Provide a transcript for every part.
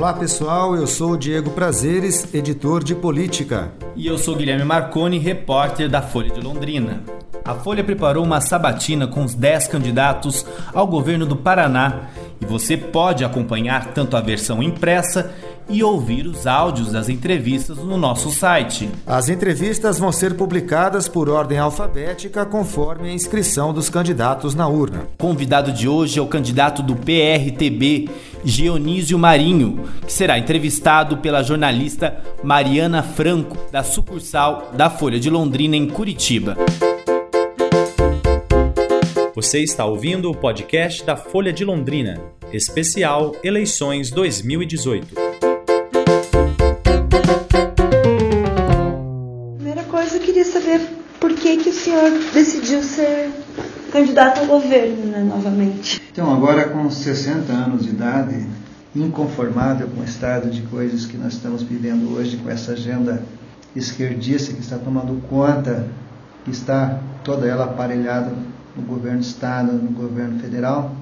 Olá pessoal, eu sou o Diego Prazeres, editor de política. E eu sou Guilherme Marconi, repórter da Folha de Londrina. A Folha preparou uma sabatina com os 10 candidatos ao governo do Paraná e você pode acompanhar tanto a versão impressa e ouvir os áudios das entrevistas no nosso site. As entrevistas vão ser publicadas por ordem alfabética conforme a inscrição dos candidatos na urna. Convidado de hoje é o candidato do PRTB, Dionísio Marinho, que será entrevistado pela jornalista Mariana Franco, da sucursal da Folha de Londrina em Curitiba. Você está ouvindo o podcast da Folha de Londrina, especial Eleições 2018. senhor decidiu ser candidato ao governo né, novamente. Então, agora com 60 anos de idade, inconformado com o estado de coisas que nós estamos vivendo hoje, com essa agenda esquerdista que está tomando conta, que está toda ela aparelhada no governo do Estado, no governo federal,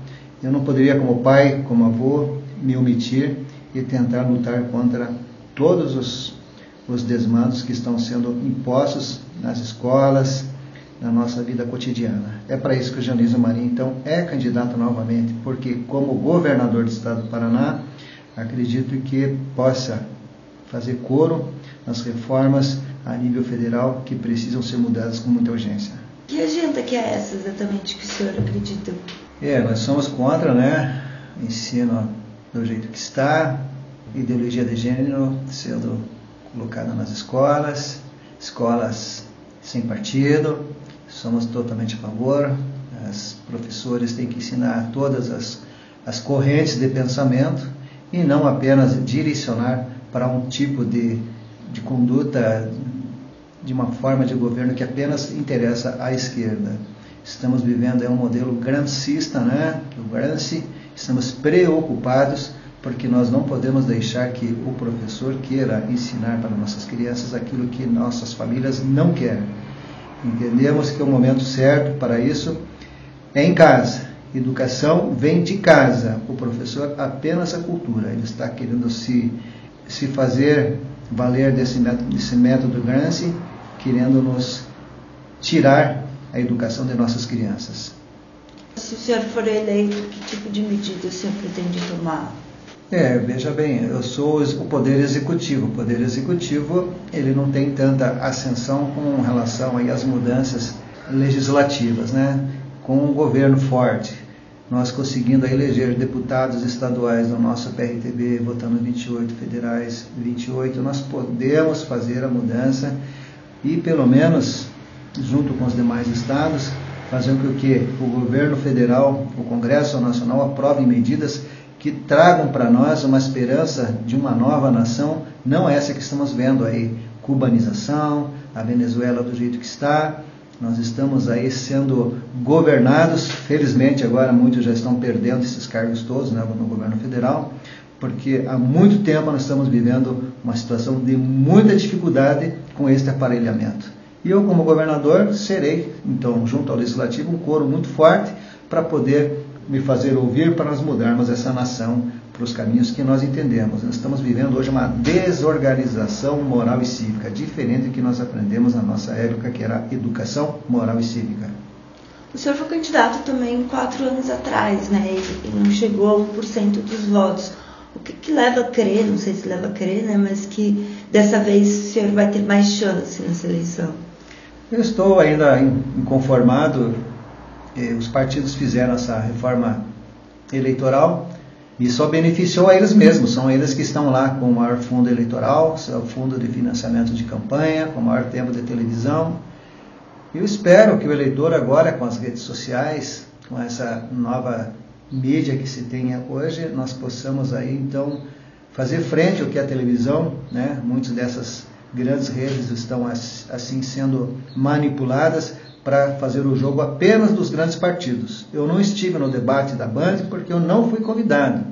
eu não poderia, como pai, como avô, me omitir e tentar lutar contra todos os, os desmandos que estão sendo impostos nas escolas, na nossa vida cotidiana. É para isso que o Janizo Marinho, então, é candidato novamente, porque como governador do estado do Paraná, acredito que possa fazer coro nas reformas a nível federal que precisam ser mudadas com muita urgência. Que agenda que é essa exatamente que o senhor acredita? É, nós somos contra, né, ensino do jeito que está, ideologia de gênero sendo colocada nas escolas, escolas sem partido, somos totalmente a favor. Os professores têm que ensinar todas as, as correntes de pensamento e não apenas direcionar para um tipo de, de conduta, de uma forma de governo que apenas interessa à esquerda. Estamos vivendo é um modelo grancista, né? O Gramsci, estamos preocupados porque nós não podemos deixar que o professor queira ensinar para nossas crianças aquilo que nossas famílias não querem. Entendemos que o momento certo para isso é em casa. Educação vem de casa. O professor apenas a cultura. Ele está querendo se, se fazer valer desse método, desse método Gramsci, querendo nos tirar a educação de nossas crianças. Se o senhor for eleito, que tipo de medida o senhor pretende tomar? É, veja bem, eu sou o poder executivo. O poder executivo ele não tem tanta ascensão com relação aí às mudanças legislativas, né? Com um governo forte, nós conseguindo eleger deputados estaduais no nosso PRTB, votando 28 federais, 28, nós podemos fazer a mudança e pelo menos junto com os demais estados fazer com que o governo federal, o Congresso Nacional aprove medidas que tragam para nós uma esperança de uma nova nação, não essa que estamos vendo aí, cubanização, a Venezuela do jeito que está. Nós estamos aí sendo governados, felizmente agora muitos já estão perdendo esses cargos todos né, no governo federal, porque há muito tempo nós estamos vivendo uma situação de muita dificuldade com este aparelhamento. E eu, como governador, serei, então, junto ao legislativo, um coro muito forte para poder me fazer ouvir para nós mudarmos essa nação para os caminhos que nós entendemos. Nós estamos vivendo hoje uma desorganização moral e cívica, diferente do que nós aprendemos na nossa época, que era educação moral e cívica. O senhor foi candidato também quatro anos atrás, né? E não chegou a 1% dos votos. O que, que, leva a crer, não sei se leva a crer, né? Mas que dessa vez o senhor vai ter mais chance nessa eleição? Eu estou ainda inconformado os partidos fizeram essa reforma eleitoral e só beneficiou a eles mesmos. São eles que estão lá com o maior fundo eleitoral, o fundo de financiamento de campanha, com o maior tempo de televisão. Eu espero que o eleitor agora, com as redes sociais, com essa nova mídia que se tem hoje, nós possamos aí então fazer frente ao que a televisão, né? Muitas dessas grandes redes estão assim sendo manipuladas para fazer o jogo apenas dos grandes partidos. Eu não estive no debate da Band porque eu não fui convidado.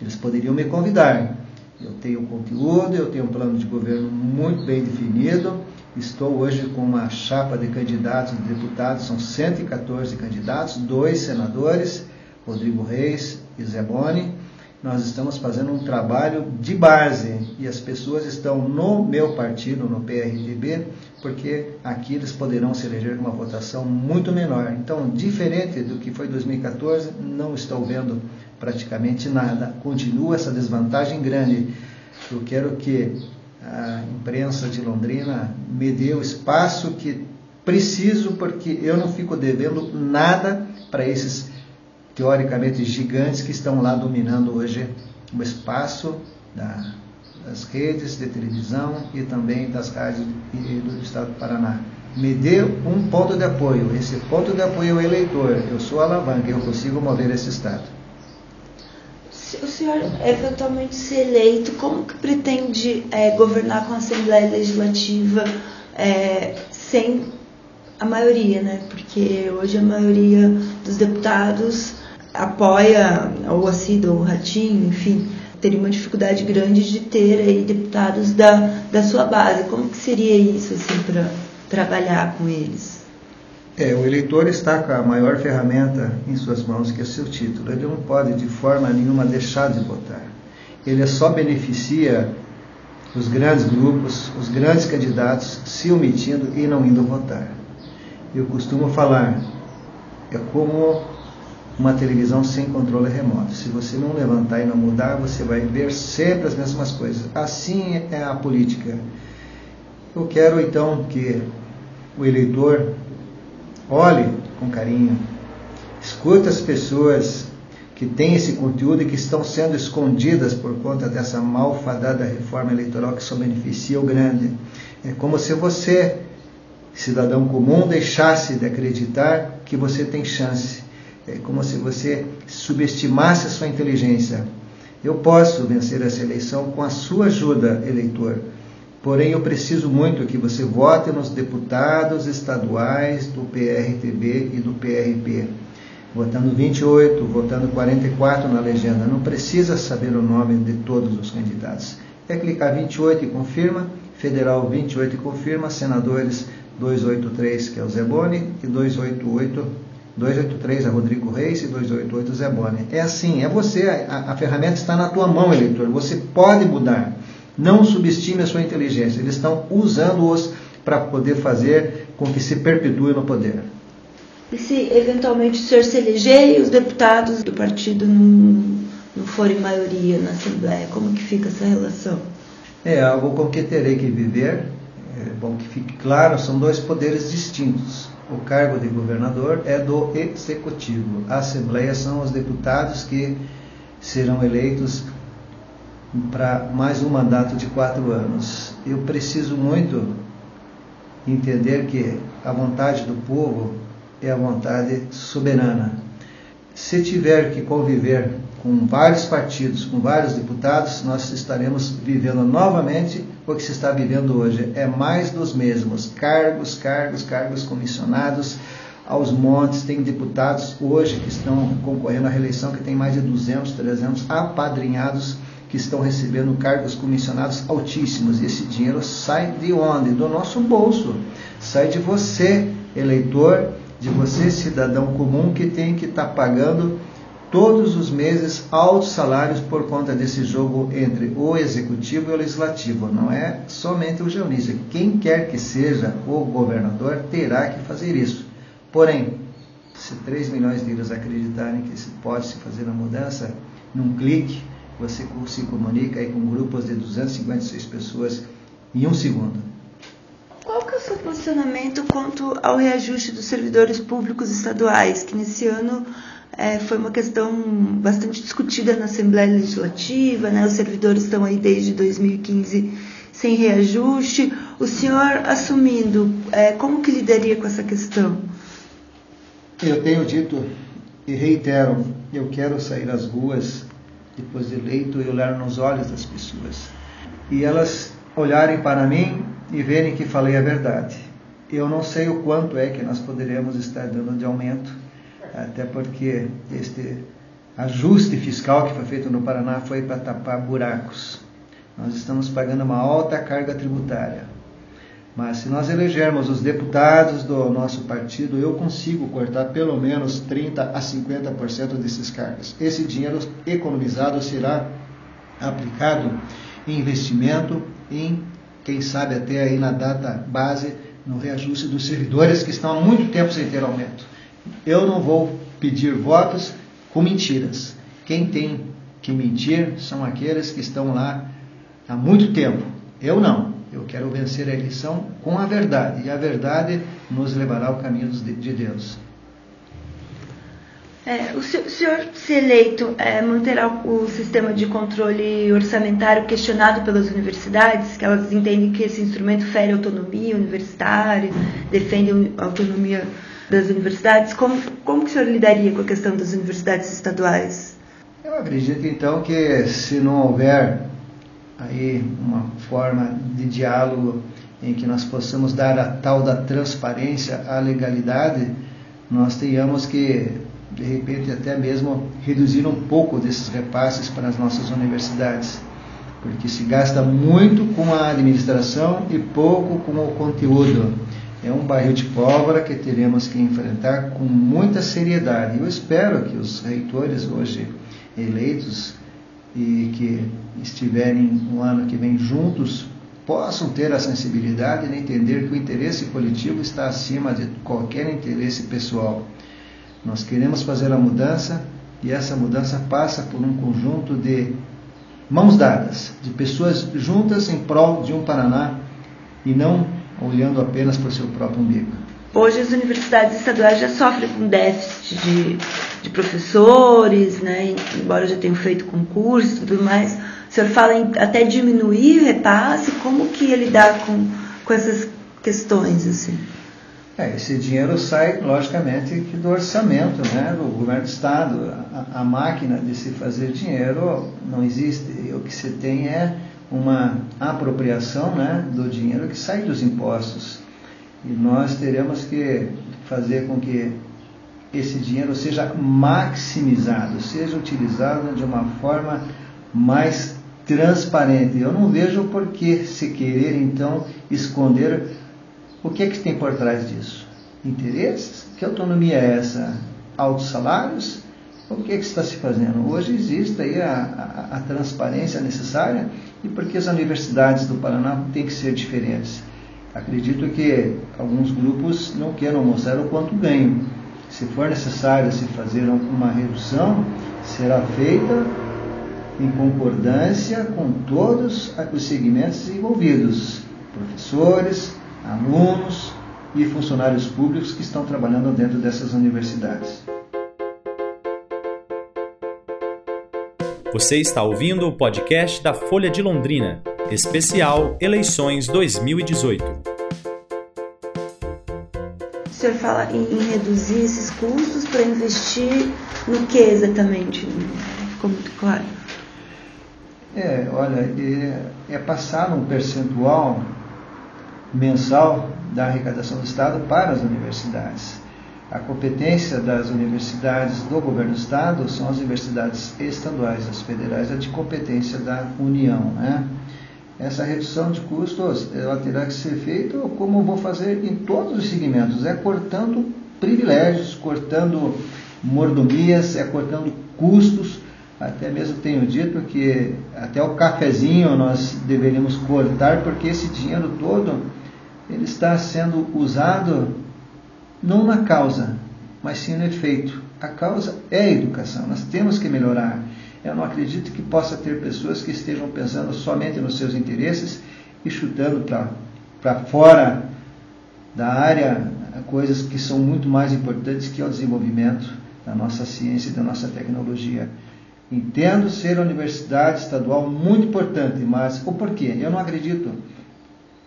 Eles poderiam me convidar. Eu tenho conteúdo, eu tenho um plano de governo muito bem definido. Estou hoje com uma chapa de candidatos de deputados, são 114 candidatos, dois senadores, Rodrigo Reis e Zé Boni. Nós estamos fazendo um trabalho de base e as pessoas estão no meu partido, no PRTB, porque aqui eles poderão se eleger com uma votação muito menor. Então, diferente do que foi 2014, não estou vendo praticamente nada. Continua essa desvantagem grande. Eu quero que a imprensa de Londrina me dê o espaço que preciso, porque eu não fico devendo nada para esses teoricamente gigantes que estão lá dominando hoje o espaço da, das redes de televisão e também das rádios do Estado do Paraná. Me dê um ponto de apoio. Esse ponto de apoio é o eleitor. Eu sou a alavanca, eu consigo mover esse Estado. Se o senhor eventualmente ser eleito, como que pretende é, governar com a Assembleia Legislativa é, sem a maioria, né? Porque hoje a maioria dos deputados apoia ou o Ratinho, enfim, teria uma dificuldade grande de ter aí deputados da, da sua base. Como que seria isso assim para trabalhar com eles? É, o eleitor está com a maior ferramenta em suas mãos, que é o seu título. Ele não pode de forma nenhuma deixar de votar. Ele só beneficia os grandes grupos, os grandes candidatos se omitindo e não indo votar. Eu costumo falar, é como uma televisão sem controle remoto. Se você não levantar e não mudar, você vai ver sempre as mesmas coisas. Assim é a política. Eu quero então que o eleitor olhe com carinho, escute as pessoas que têm esse conteúdo e que estão sendo escondidas por conta dessa malfadada reforma eleitoral que só beneficia o grande. É como se você, cidadão comum, deixasse de acreditar que você tem chance é como se você subestimasse a sua inteligência. Eu posso vencer essa eleição com a sua ajuda, eleitor. Porém, eu preciso muito que você vote nos deputados estaduais do PRTB e do PRP. Votando 28, votando 44 na legenda. Não precisa saber o nome de todos os candidatos. É clicar 28 e confirma, federal 28 e confirma, senadores 283, que é o Zé Boni, e 288 283 é Rodrigo Reis e 288 Zé Bonner. É assim, é você, a, a, ferramenta está na tua mão, eleitor. Você pode mudar. Não subestime a sua inteligência. Eles estão usando-os para poder fazer com que se perpetue no poder. E se eventualmente o senhor se eleger e os deputados do partido não, não forem maioria na Assembleia, como que fica essa relação? É algo com que terei que viver. É bom que fique claro, são dois poderes distintos o cargo de governador é do executivo. A Assembleia são os deputados que serão eleitos para mais um mandato de quatro anos. Eu preciso muito entender que a vontade do povo é a vontade soberana. Se tiver que conviver com vários partidos, com vários deputados, nós estaremos vivendo novamente o que se está vivendo hoje. É mais dos mesmos: cargos, cargos, cargos comissionados aos montes. Tem deputados hoje que estão concorrendo à reeleição que tem mais de 200, 300 apadrinhados que estão recebendo cargos comissionados altíssimos. Esse dinheiro sai de onde? Do nosso bolso. Sai de você, eleitor, de você, cidadão comum, que tem que estar tá pagando todos os meses altos salários por conta desse jogo entre o executivo e o legislativo. Não é somente o Geonísio. Quem quer que seja o governador terá que fazer isso. Porém, se 3 milhões de euros acreditarem que se pode se fazer a mudança, num clique, você se comunica aí com grupos de 256 pessoas em um segundo. Qual que é o seu posicionamento quanto ao reajuste dos servidores públicos estaduais, que nesse ano é, foi uma questão bastante discutida na Assembleia Legislativa, né? os servidores estão aí desde 2015 sem reajuste. O senhor assumindo, é, como que lidaria com essa questão? Eu tenho dito e reitero, eu quero sair às ruas depois de eleito e olhar nos olhos das pessoas. E elas olharem para mim e verem que falei a verdade. Eu não sei o quanto é que nós poderemos estar dando de aumento até porque este ajuste fiscal que foi feito no Paraná foi para tapar buracos. Nós estamos pagando uma alta carga tributária. Mas se nós elegermos os deputados do nosso partido, eu consigo cortar pelo menos 30 a 50% desses cargos. Esse dinheiro economizado será aplicado em investimento, em quem sabe até aí na data base, no reajuste dos servidores que estão há muito tempo sem ter aumento. Eu não vou pedir votos com mentiras. Quem tem que mentir são aqueles que estão lá há muito tempo. Eu não. Eu quero vencer a eleição com a verdade. E a verdade nos levará ao caminho de Deus. É, o senhor, se eleito, é, manterá o sistema de controle orçamentário questionado pelas universidades, que elas entendem que esse instrumento fere autonomia universitária, defende a autonomia das universidades. Como, como que o senhor lidaria com a questão das universidades estaduais? Eu acredito, então, que se não houver aí uma forma de diálogo em que nós possamos dar a tal da transparência à legalidade, nós tenhamos que de repente até mesmo reduzir um pouco desses repasses para as nossas universidades, porque se gasta muito com a administração e pouco com o conteúdo. É um barril de pólvora que teremos que enfrentar com muita seriedade. Eu espero que os reitores hoje eleitos e que estiverem no ano que vem juntos possam ter a sensibilidade de entender que o interesse coletivo está acima de qualquer interesse pessoal. Nós queremos fazer a mudança e essa mudança passa por um conjunto de mãos dadas, de pessoas juntas em prol de um Paraná e não olhando apenas para o seu próprio umbigo. Hoje as universidades estaduais já sofrem com déficit de, de professores, né, embora já tenham feito concursos e tudo mais. O senhor fala em até diminuir o repasse, como que ele dá com, com essas questões? Assim? É, esse dinheiro sai, logicamente, do orçamento né, do governo do Estado. A, a, máquina de se fazer dinheiro não existe. O que se tem é uma apropriação né, do dinheiro que sai dos impostos. E nós teremos que fazer com que esse dinheiro seja maximizado, seja utilizado de uma forma mais transparente. Eu não vejo por que se querer então esconder o que é que tem por trás disso? Interesses? Que autonomia é essa? Altos salários? O que é que está se fazendo? Hoje existe aí a, a, a transparência necessária e porque as universidades do Paraná têm que ser diferentes. Acredito que alguns grupos não queiram mostrar o quanto ganham. Se for necessário se fazer uma redução, será feita em concordância com todos os segmentos envolvidos, professores, alunos e funcionários públicos que estão trabalhando dentro dessas universidades. Você está ouvindo o podcast da Folha de Londrina, especial Eleições 2018. O senhor fala em, em reduzir esses custos para investir no que exatamente? Ficou muito claro. É, olha, é, é passar um percentual mensal da arrecadação do Estado para as universidades. A competência das universidades do governo do Estado são as universidades estaduais, as federais é de competência da União. Né? Essa redução de custos ela terá que ser feita como vou fazer em todos os segmentos, é cortando privilégios, cortando mordomias, é cortando custos. Até mesmo tenho dito que até o cafezinho nós deveríamos cortar, porque esse dinheiro todo ele está sendo usado não na causa, mas sim no efeito. A causa é a educação, nós temos que melhorar. Eu não acredito que possa ter pessoas que estejam pensando somente nos seus interesses e chutando para fora da área coisas que são muito mais importantes que o desenvolvimento da nossa ciência e da nossa tecnologia. Entendo ser a universidade estadual muito importante, mas o porquê? Eu não acredito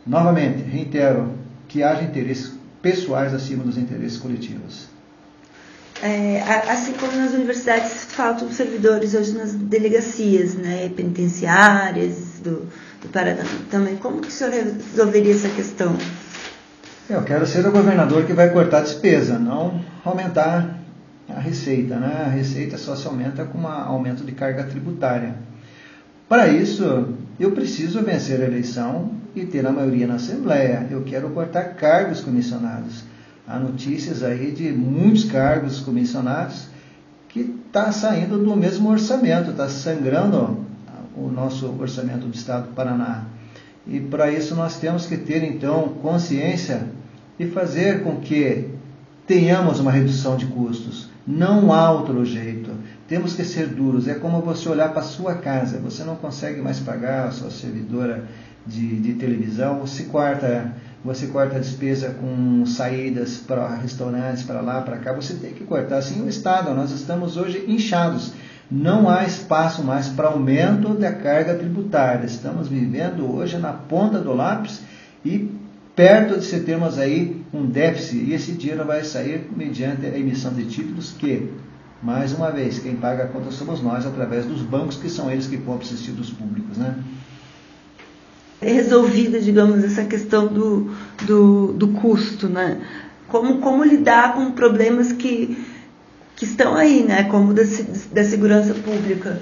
Novamente, reitero que haja interesses pessoais acima dos interesses coletivos. É, assim como nas universidades faltam servidores hoje nas delegacias né, penitenciárias do, do Paraná também. Como que o senhor resolveria essa questão? Eu quero ser o governador que vai cortar a despesa, não aumentar a receita. Né? A receita só se aumenta com um aumento de carga tributária. Para isso, eu preciso vencer a eleição e ter a maioria na Assembleia. Eu quero cortar cargos comissionados. Há notícias aí de muitos cargos comissionados que está saindo do mesmo orçamento, está sangrando o nosso orçamento do Estado do Paraná. E para isso nós temos que ter então consciência e fazer com que tenhamos uma redução de custos. Não há outro jeito. Temos que ser duros. É como você olhar para a sua casa. Você não consegue mais pagar a sua servidora de, de televisão. Você corta, você corta a despesa com saídas para restaurantes, para lá, para cá. Você tem que cortar. Assim o Estado. Nós estamos hoje inchados. Não há espaço mais para aumento da carga tributária. Estamos vivendo hoje na ponta do lápis e perto de se termos aí um déficit. E esse dinheiro vai sair mediante a emissão de títulos que mais uma vez, quem paga a conta somos nós, através dos bancos, que são eles que compram esses títulos públicos. Né? É resolvida, digamos, essa questão do, do, do custo, né? Como, como lidar com problemas que, que estão aí, né? Como da, da segurança pública.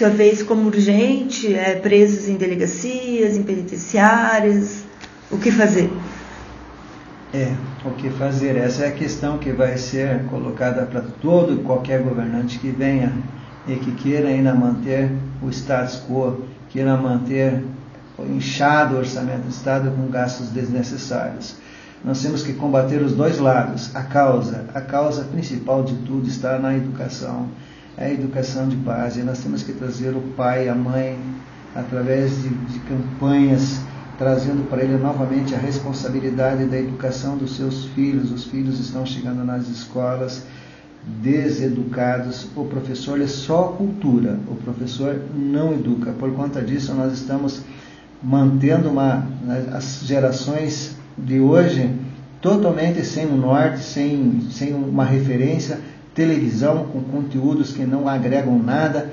Senhor vê isso como urgente? É, presos em delegacias, em penitenciárias? O que fazer? É, o que fazer? Essa é a questão que vai ser colocada para todo e qualquer governante que venha e que queira ainda manter o status quo, queira manter o inchado orçamento do Estado com gastos desnecessários. Nós temos que combater os dois lados. A causa, a causa principal de tudo está na educação, é a educação de base. Nós temos que trazer o pai, a mãe, através de, de campanhas trazendo para ele novamente a responsabilidade da educação dos seus filhos. Os filhos estão chegando nas escolas deseducados. O professor é só cultura, o professor não educa. Por conta disso, nós estamos mantendo uma, as gerações de hoje totalmente sem um norte, sem, sem uma referência, televisão com conteúdos que não agregam nada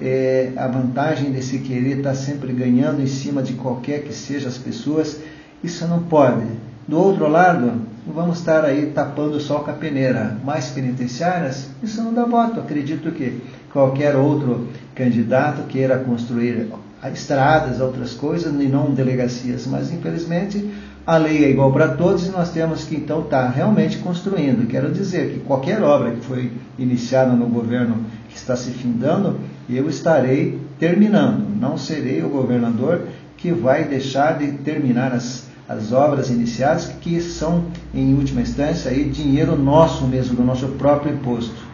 é, a vantagem de se querer estar tá sempre ganhando em cima de qualquer que seja as pessoas, isso não pode. Do outro lado, vamos estar aí tapando só com a peneira. Mais penitenciárias, isso não dá voto. Acredito que qualquer outro candidato queira construir estradas, outras coisas, e não delegacias, mas infelizmente a lei é igual para todos e nós temos que então estar tá realmente construindo. Quero dizer que qualquer obra que foi iniciada no governo que está se findando, eu estarei terminando. Não serei o governador que vai deixar de terminar as, as obras iniciadas, que são, em última instância, aí, dinheiro nosso mesmo, do nosso próprio imposto.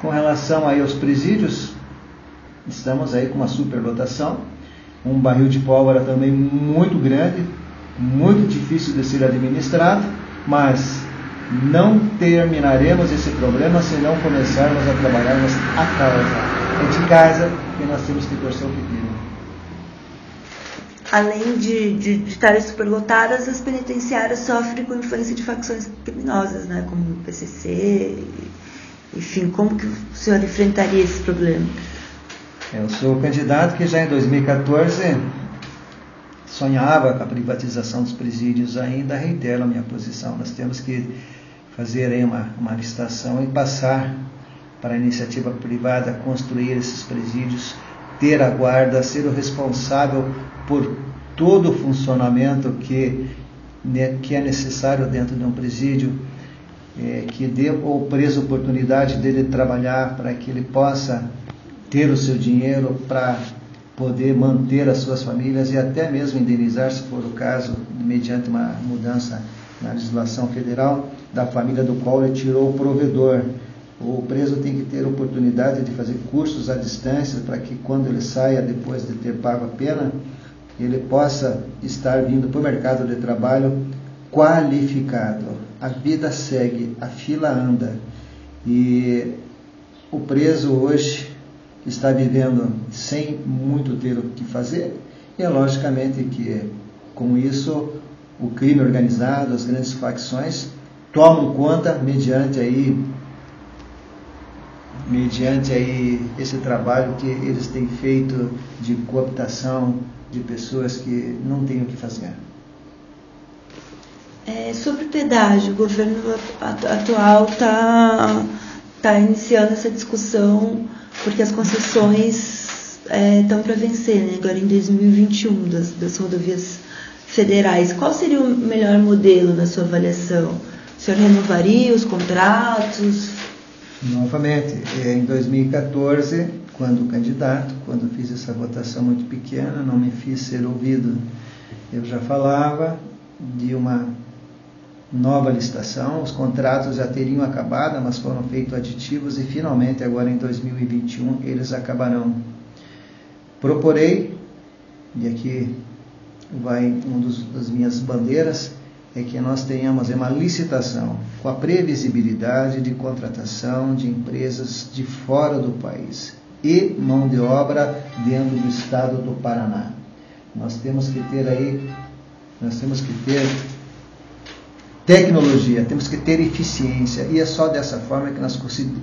Com relação aí aos presídios, estamos aí com uma superlotação, um barril de pólvora também muito grande, muito difícil de ser administrado, mas não terminaremos esse problema se não começarmos a trabalharmos a causa é de casa que nós temos que torcer o pepino. Além de, de, de estarem superlotadas, as penitenciárias sofrem com influência de facções criminosas, né? como o PCC. Enfim, como que o senhor enfrentaria esse problema? Eu sou o candidato que já em 2014 sonhava com a privatização dos presídios, ainda reitero a minha posição. Nós temos que fazer aí uma, uma licitação e passar para a iniciativa privada construir esses presídios, ter a guarda, ser o responsável por todo o funcionamento que, que é necessário dentro de um presídio, é, que dê ao preso oportunidade dele trabalhar para que ele possa ter o seu dinheiro para poder manter as suas famílias e até mesmo indenizar, se for o caso, mediante uma mudança na legislação federal, da família do qual ele tirou o provedor. O preso tem que ter oportunidade de fazer cursos à distância para que quando ele saia depois de ter pago a pena, ele possa estar vindo para o mercado de trabalho qualificado. A vida segue, a fila anda. E o preso hoje está vivendo sem muito ter o que fazer, e é logicamente que com isso o crime organizado, as grandes facções tomam conta mediante aí mediante aí esse trabalho que eles têm feito de cooptação de pessoas que não têm o que fazer. É, sobre o pedágio, o governo atual está tá iniciando essa discussão porque as concessões estão é, para vencer, né? agora em 2021, das, das rodovias federais. Qual seria o melhor modelo na sua avaliação? O senhor renovaria os contratos? Novamente, é, em 2014, quando candidato, quando fiz essa votação muito pequena, não me fiz ser ouvido. Eu já falava de uma nova licitação, os contratos já teriam acabado, mas foram feitos aditivos e finalmente agora em 2021 eles acabarão. Proporei, e aqui vai um dos, das minhas bandeiras, é que nós tenhamos uma licitação com a previsibilidade de contratação de empresas de fora do país e mão de obra dentro do estado do Paraná. Nós temos que ter aí, nós temos que ter tecnologia, temos que ter eficiência e é só dessa forma que nós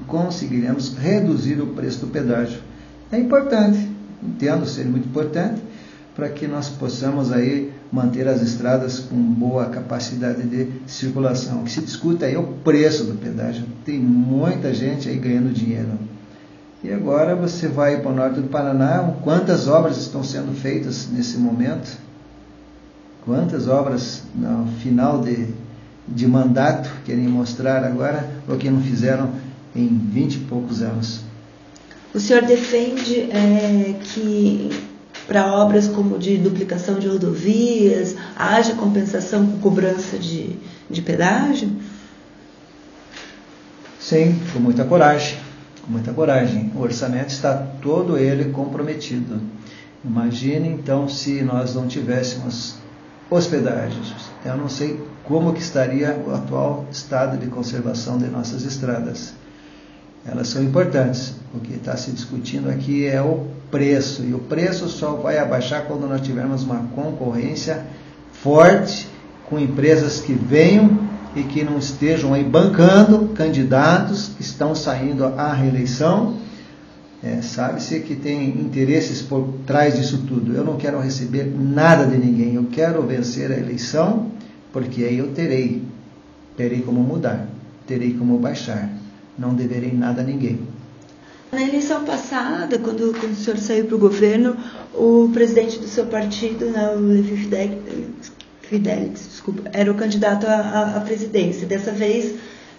conseguiremos reduzir o preço do pedágio. É importante, entendo ser muito importante, para que nós possamos aí manter as estradas com boa capacidade de circulação. O que se discute aí é o preço do pedágio. Tem muita gente aí ganhando dinheiro. E agora você vai para o norte do Paraná, quantas obras estão sendo feitas nesse momento? Quantas obras no final de, de mandato querem mostrar agora, ou que não fizeram em vinte e poucos anos? O senhor defende é, que para obras como de duplicação de rodovias haja compensação com cobrança de, de pedágio? Sim, com muita coragem com muita coragem. O orçamento está todo ele comprometido. Imagine então se nós não tivéssemos hospedagens. Eu não sei como que estaria o atual estado de conservação de nossas estradas. Elas são importantes. O que está se discutindo aqui é o preço. E o preço só vai abaixar quando nós tivermos uma concorrência forte com empresas que venham e que não estejam aí bancando candidatos que estão saindo à reeleição. É, Sabe-se que tem interesses por trás disso tudo. Eu não quero receber nada de ninguém, eu quero vencer a eleição, porque aí eu terei, terei como mudar, terei como baixar, não deverei nada a ninguém. Na eleição passada, quando, quando o senhor saiu para o governo, o presidente do seu partido, né, o Levi Fidelix, desculpa, era o candidato à, à presidência. Dessa vez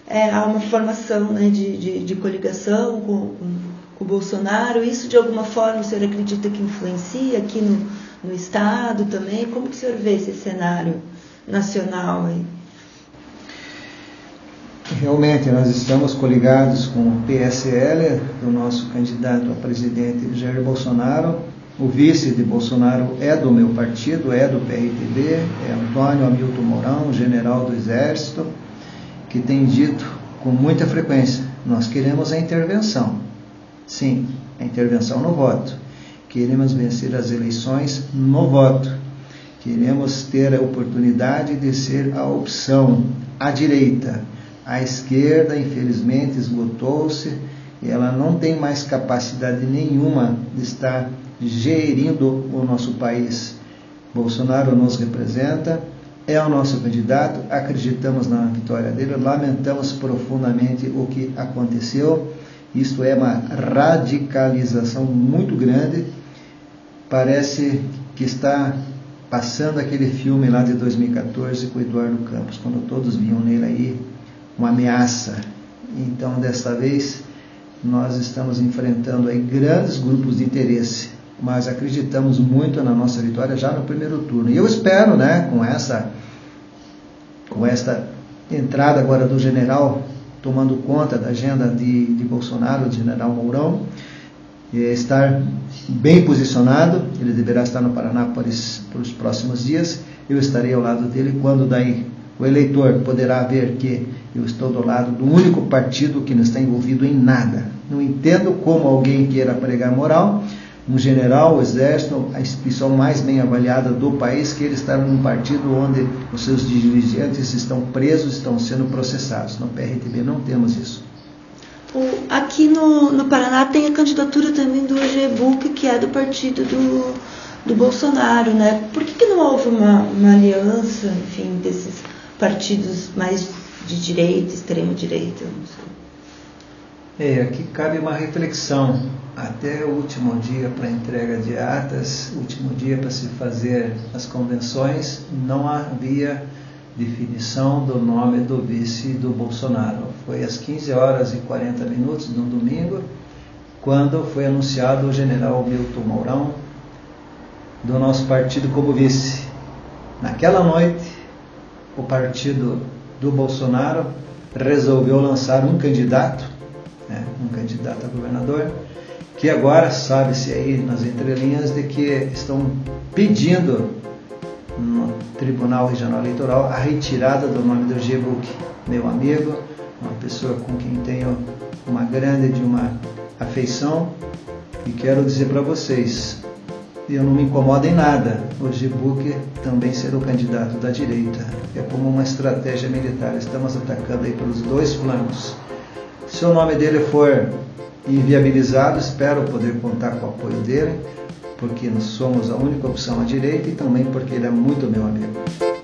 é, há uma formação né, de, de, de, coligação com, com, com, o Bolsonaro. Isso de alguma forma o senhor acredita que influencia aqui no, no Estado também? Como que o senhor vê esse cenário nacional aí? Realmente, nós estamos coligados com o PSL, do nosso candidato a presidente Jair Bolsonaro, o vice de Bolsonaro é do meu partido, é do PRTB, é Antônio Hamilton Mourão, general do Exército, que tem dito com muita frequência: nós queremos a intervenção. Sim, a intervenção no voto. Queremos vencer as eleições no voto. Queremos ter a oportunidade de ser a opção à direita. A esquerda, infelizmente, esgotou-se e ela não tem mais capacidade nenhuma de estar gerindo o nosso país. Bolsonaro nos representa, é o nosso candidato, acreditamos na vitória dele, lamentamos profundamente o que aconteceu. Isto é uma radicalização muito grande. Parece que está passando aquele filme lá de 2014 com o Eduardo Campos, quando todos viam nele aí uma ameaça. Então, desta vez, nós estamos enfrentando aí grandes grupos de interesse mas acreditamos muito na nossa vitória já no primeiro turno. E eu espero, né, com essa com esta entrada agora do general tomando conta da agenda de, de Bolsonaro, do general Mourão, estar bem posicionado, ele deverá estar no Paraná por, por os próximos dias, eu estarei ao lado dele, quando daí o eleitor poderá ver que eu estou do lado do único partido que não está envolvido em nada. Não entendo como alguém queira pregar moral, um general, o exército, a instituição mais bem avaliada do país, que ele está num partido onde os seus dirigentes estão presos, estão sendo processados. No PRTB não temos isso. Aqui no, no Paraná tem a candidatura também do EGBUC, que é do partido do, do Bolsonaro, né? Por que, que não houve uma, uma aliança, enfim, desses partidos mais de direita, extrema direita? É, aqui cabe uma reflexão até o último dia para entrega de atas, último dia para se fazer as convenções, não havia definição do nome do vice do Bolsonaro. Foi às 15 horas e 40 minutos no domingo, quando foi anunciado o general Milton Mourão do nosso partido como vice. Naquela noite, o partido do Bolsonaro resolveu lançar um candidato, né, um candidato a governador, que agora sabe-se aí nas entrelinhas de que estão pedindo no Tribunal Regional Eleitoral a retirada do nome do G-Book, meu amigo, uma pessoa com quem tenho uma grande de uma afeição e quero dizer para vocês, eu não me incomodo em nada o G-Book também ser o candidato da direita. É como uma estratégia militar, estamos atacando aí pelos dois flancos. Se o nome dele for inviabilizado, espero poder contar com o apoio dele, porque nós somos a única opção à direita e também porque ele é muito meu amigo.